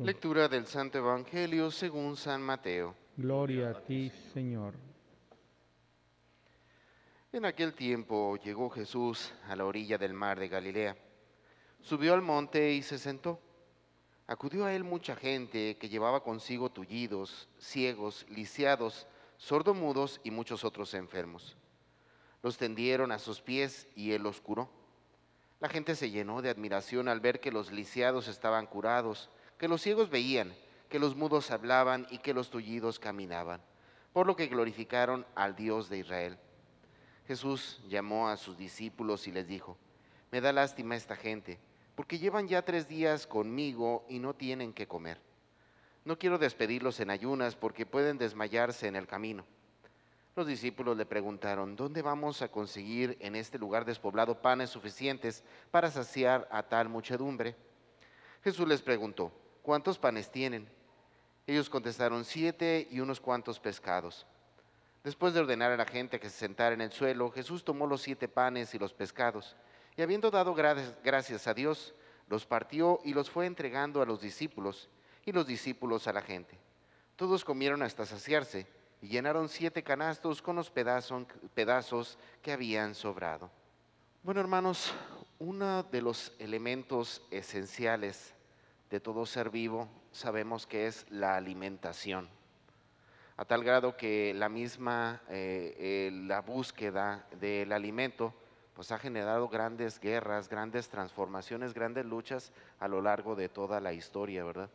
Lectura del Santo Evangelio según San Mateo. Gloria a ti, Señor. En aquel tiempo llegó Jesús a la orilla del mar de Galilea. Subió al monte y se sentó. Acudió a él mucha gente que llevaba consigo tullidos, ciegos, lisiados, sordomudos y muchos otros enfermos. Los tendieron a sus pies y él los curó. La gente se llenó de admiración al ver que los lisiados estaban curados, que los ciegos veían, que los mudos hablaban y que los tullidos caminaban, por lo que glorificaron al Dios de Israel. Jesús llamó a sus discípulos y les dijo, me da lástima esta gente, porque llevan ya tres días conmigo y no tienen que comer. No quiero despedirlos en ayunas porque pueden desmayarse en el camino. Los discípulos le preguntaron, ¿dónde vamos a conseguir en este lugar despoblado panes suficientes para saciar a tal muchedumbre? Jesús les preguntó, ¿cuántos panes tienen? Ellos contestaron, siete y unos cuantos pescados. Después de ordenar a la gente que se sentara en el suelo, Jesús tomó los siete panes y los pescados, y habiendo dado gracias a Dios, los partió y los fue entregando a los discípulos, y los discípulos a la gente. Todos comieron hasta saciarse y llenaron siete canastos con los pedazos, pedazos que habían sobrado. Bueno, hermanos, uno de los elementos esenciales de todo ser vivo sabemos que es la alimentación. A tal grado que la misma, eh, eh, la búsqueda del alimento, pues ha generado grandes guerras, grandes transformaciones, grandes luchas a lo largo de toda la historia, ¿verdad?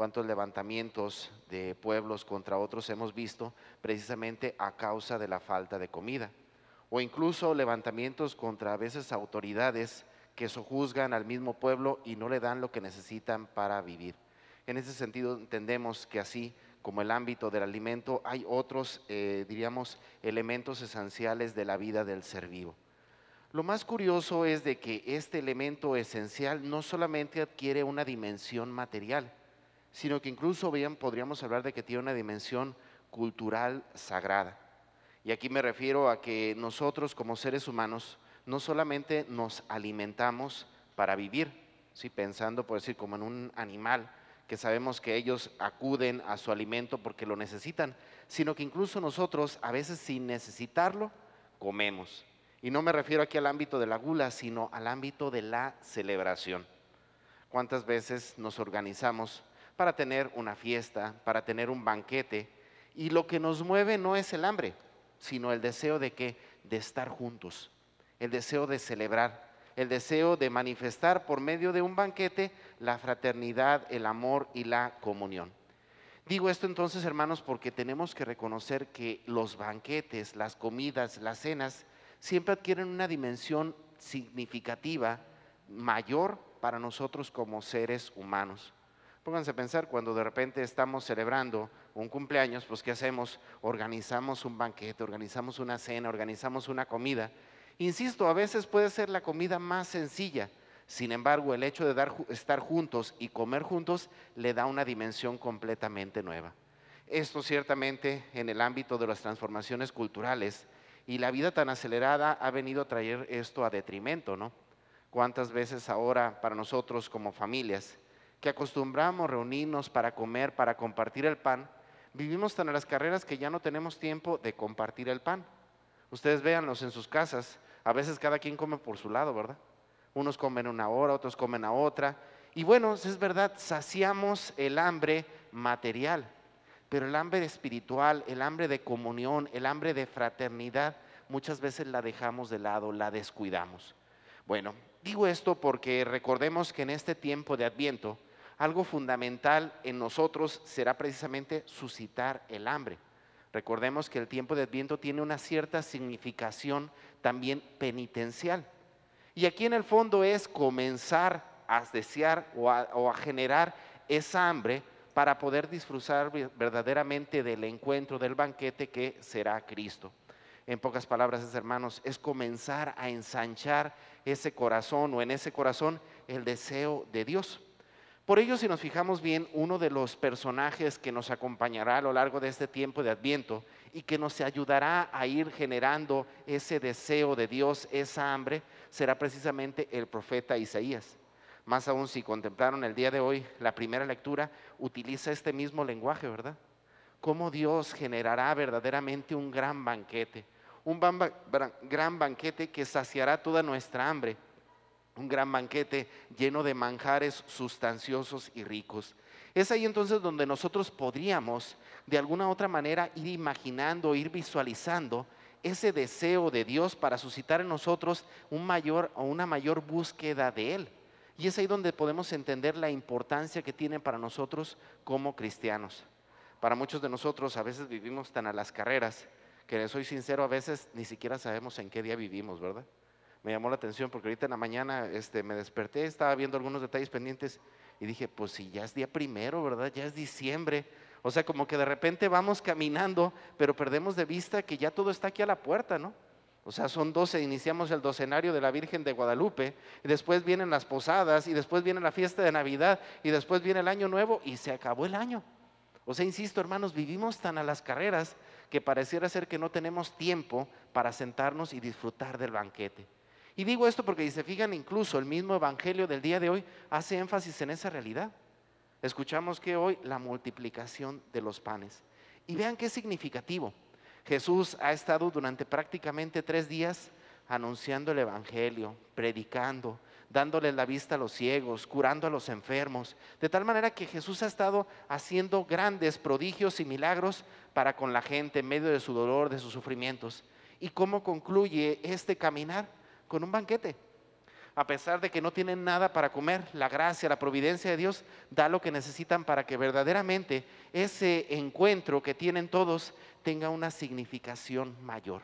cuántos levantamientos de pueblos contra otros hemos visto precisamente a causa de la falta de comida. O incluso levantamientos contra a veces autoridades que sojuzgan al mismo pueblo y no le dan lo que necesitan para vivir. En ese sentido entendemos que así como el ámbito del alimento, hay otros, eh, diríamos, elementos esenciales de la vida del ser vivo. Lo más curioso es de que este elemento esencial no solamente adquiere una dimensión material, sino que incluso bien podríamos hablar de que tiene una dimensión cultural sagrada. Y aquí me refiero a que nosotros como seres humanos no solamente nos alimentamos para vivir, ¿sí? pensando por decir como en un animal, que sabemos que ellos acuden a su alimento porque lo necesitan, sino que incluso nosotros a veces sin necesitarlo comemos. Y no me refiero aquí al ámbito de la gula, sino al ámbito de la celebración. ¿Cuántas veces nos organizamos para tener una fiesta, para tener un banquete. Y lo que nos mueve no es el hambre, sino el deseo de que de estar juntos, el deseo de celebrar, el deseo de manifestar por medio de un banquete la fraternidad, el amor y la comunión. Digo esto entonces, hermanos, porque tenemos que reconocer que los banquetes, las comidas, las cenas, siempre adquieren una dimensión significativa mayor para nosotros como seres humanos. Pónganse a pensar, cuando de repente estamos celebrando un cumpleaños, pues ¿qué hacemos? Organizamos un banquete, organizamos una cena, organizamos una comida. Insisto, a veces puede ser la comida más sencilla, sin embargo, el hecho de estar juntos y comer juntos le da una dimensión completamente nueva. Esto ciertamente en el ámbito de las transformaciones culturales y la vida tan acelerada ha venido a traer esto a detrimento, ¿no? ¿Cuántas veces ahora para nosotros como familias que acostumbramos reunirnos para comer, para compartir el pan, vivimos tan a las carreras que ya no tenemos tiempo de compartir el pan. Ustedes véanlos en sus casas, a veces cada quien come por su lado, ¿verdad? Unos comen una hora, otros comen a otra. Y bueno, es verdad, saciamos el hambre material, pero el hambre espiritual, el hambre de comunión, el hambre de fraternidad, muchas veces la dejamos de lado, la descuidamos. Bueno, digo esto porque recordemos que en este tiempo de Adviento, algo fundamental en nosotros será precisamente suscitar el hambre. Recordemos que el tiempo de Adviento tiene una cierta significación también penitencial. Y aquí en el fondo es comenzar a desear o a, generar esa hambre para poder disfrutar verdaderamente del encuentro, del banquete que será Cristo. En pocas palabras, hermanos, es comenzar a ensanchar ese corazón o en ese corazón el deseo de Dios. Por ello, si nos fijamos bien, uno de los personajes que nos acompañará a lo largo de este tiempo de Adviento y que nos ayudará a ir generando ese deseo de Dios, esa hambre, será precisamente el profeta Isaías. Más aún si contemplaron el día de hoy la primera lectura, utiliza este mismo lenguaje, ¿verdad? Cómo Dios generará verdaderamente un gran banquete, un gran banquete que saciará toda nuestra hambre, un gran banquete lleno de manjares sustanciosos y ricos. Es ahí entonces donde nosotros podríamos de alguna otra manera ir imaginando, ir visualizando ese deseo de Dios para suscitar en nosotros un mayor o una mayor búsqueda de Él. Y es ahí donde podemos entender la importancia que tiene para nosotros como cristianos. Para muchos de nosotros a veces vivimos tan a las carreras que soy sincero, a veces ni siquiera sabemos en qué día vivimos, ¿verdad? Me llamó la atención porque ahorita en la mañana este, me desperté, estaba viendo algunos detalles pendientes y dije, pues si ya es día primero, ¿verdad? Ya es diciembre. O sea, como que de repente vamos caminando, pero perdemos de vista que ya todo está aquí a la puerta, ¿no? O sea, son 12, iniciamos el docenario de la Virgen de Guadalupe, y después vienen las posadas, y después viene la fiesta de Navidad, y después viene el año nuevo, y se acabó el año. O sea, insisto, hermanos, vivimos tan a las carreras que pareciera ser que no tenemos tiempo para sentarnos y disfrutar del banquete. Y digo esto porque se fijan, incluso el mismo Evangelio del día de hoy hace énfasis en esa realidad. Escuchamos que hoy la multiplicación de los panes. Y vean qué significativo. Jesús ha estado durante prácticamente tres días anunciando el Evangelio, predicando, dándole la vista a los ciegos, curando a los enfermos, de tal manera que Jesús ha estado haciendo grandes prodigios y milagros para con la gente en medio de su dolor, de sus sufrimientos. ¿Y cómo concluye este caminar? Con un banquete a pesar de que no tienen nada para comer, la gracia, la providencia de Dios da lo que necesitan para que verdaderamente ese encuentro que tienen todos tenga una significación mayor.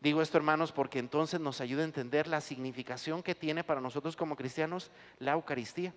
Digo esto, hermanos, porque entonces nos ayuda a entender la significación que tiene para nosotros como cristianos la Eucaristía.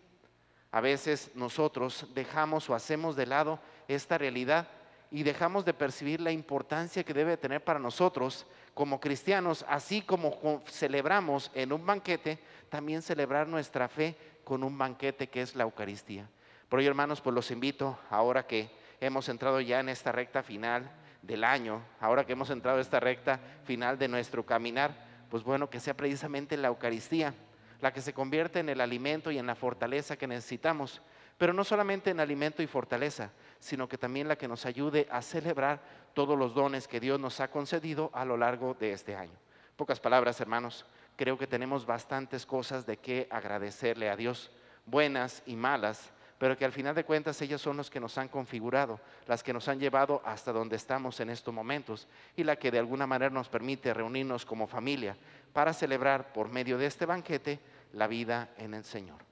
A veces nosotros dejamos o hacemos de lado esta realidad y dejamos de percibir la importancia que debe tener para nosotros como cristianos, así como celebramos en un banquete, también celebrar nuestra fe con un banquete que es la Eucaristía. Por ello, hermanos, pues los invito, ahora que hemos entrado ya en esta recta final del año, ahora que hemos entrado en esta recta final de nuestro caminar, pues bueno, que sea precisamente la Eucaristía la que se convierte en el alimento y en la fortaleza que necesitamos, pero no solamente en alimento y fortaleza, sino que también la que nos ayude a celebrar todos los dones que Dios nos ha concedido a lo largo de este año. Pocas palabras, hermanos, creo que tenemos bastantes cosas de qué agradecerle a Dios, buenas y malas, pero que al final de cuentas ellas son las que nos han configurado, las que nos han llevado hasta donde estamos en estos momentos y la que de alguna manera nos permite reunirnos como familia para celebrar por medio de este banquete la vida en el Señor.